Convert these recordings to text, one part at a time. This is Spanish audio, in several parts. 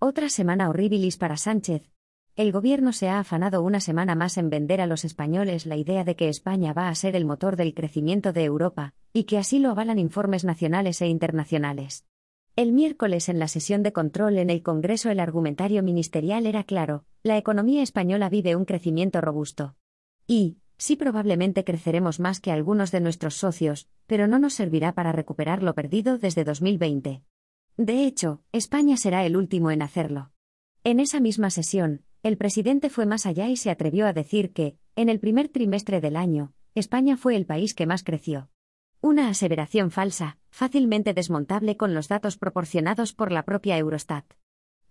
Otra semana horribilis para Sánchez. El gobierno se ha afanado una semana más en vender a los españoles la idea de que España va a ser el motor del crecimiento de Europa, y que así lo avalan informes nacionales e internacionales. El miércoles en la sesión de control en el Congreso el argumentario ministerial era claro, la economía española vive un crecimiento robusto. Y, sí probablemente creceremos más que algunos de nuestros socios, pero no nos servirá para recuperar lo perdido desde 2020. De hecho, España será el último en hacerlo. En esa misma sesión, el presidente fue más allá y se atrevió a decir que, en el primer trimestre del año, España fue el país que más creció. Una aseveración falsa, fácilmente desmontable con los datos proporcionados por la propia Eurostat.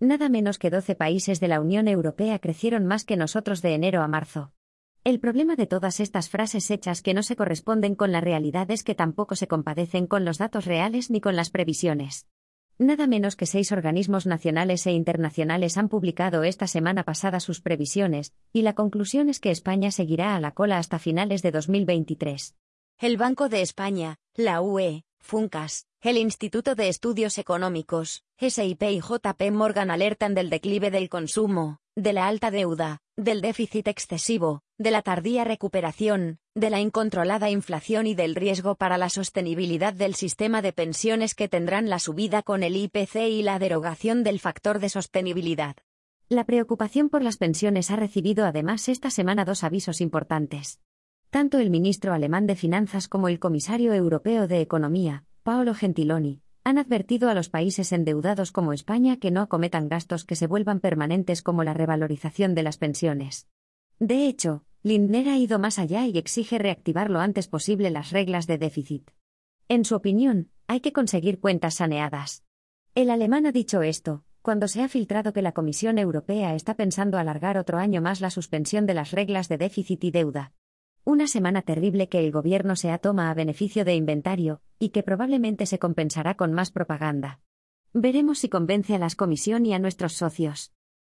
Nada menos que 12 países de la Unión Europea crecieron más que nosotros de enero a marzo. El problema de todas estas frases hechas que no se corresponden con la realidad es que tampoco se compadecen con los datos reales ni con las previsiones. Nada menos que seis organismos nacionales e internacionales han publicado esta semana pasada sus previsiones, y la conclusión es que España seguirá a la cola hasta finales de 2023. El Banco de España, la UE, FUNCAS, el Instituto de Estudios Económicos, SIP y JP Morgan alertan del declive del consumo, de la alta deuda, del déficit excesivo, de la tardía recuperación, de la incontrolada inflación y del riesgo para la sostenibilidad del sistema de pensiones que tendrán la subida con el IPC y la derogación del factor de sostenibilidad. La preocupación por las pensiones ha recibido además esta semana dos avisos importantes. Tanto el ministro alemán de Finanzas como el comisario europeo de Economía, Paolo Gentiloni, han advertido a los países endeudados como España que no acometan gastos que se vuelvan permanentes como la revalorización de las pensiones. De hecho, Lindner ha ido más allá y exige reactivar lo antes posible las reglas de déficit. En su opinión, hay que conseguir cuentas saneadas. El alemán ha dicho esto, cuando se ha filtrado que la Comisión Europea está pensando alargar otro año más la suspensión de las reglas de déficit y deuda. Una semana terrible que el gobierno se ha toma a beneficio de inventario, y que probablemente se compensará con más propaganda. Veremos si convence a la Comisión y a nuestros socios.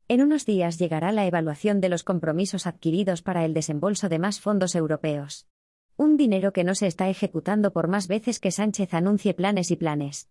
En unos días llegará la evaluación de los compromisos adquiridos para el desembolso de más fondos europeos. Un dinero que no se está ejecutando por más veces que Sánchez anuncie planes y planes.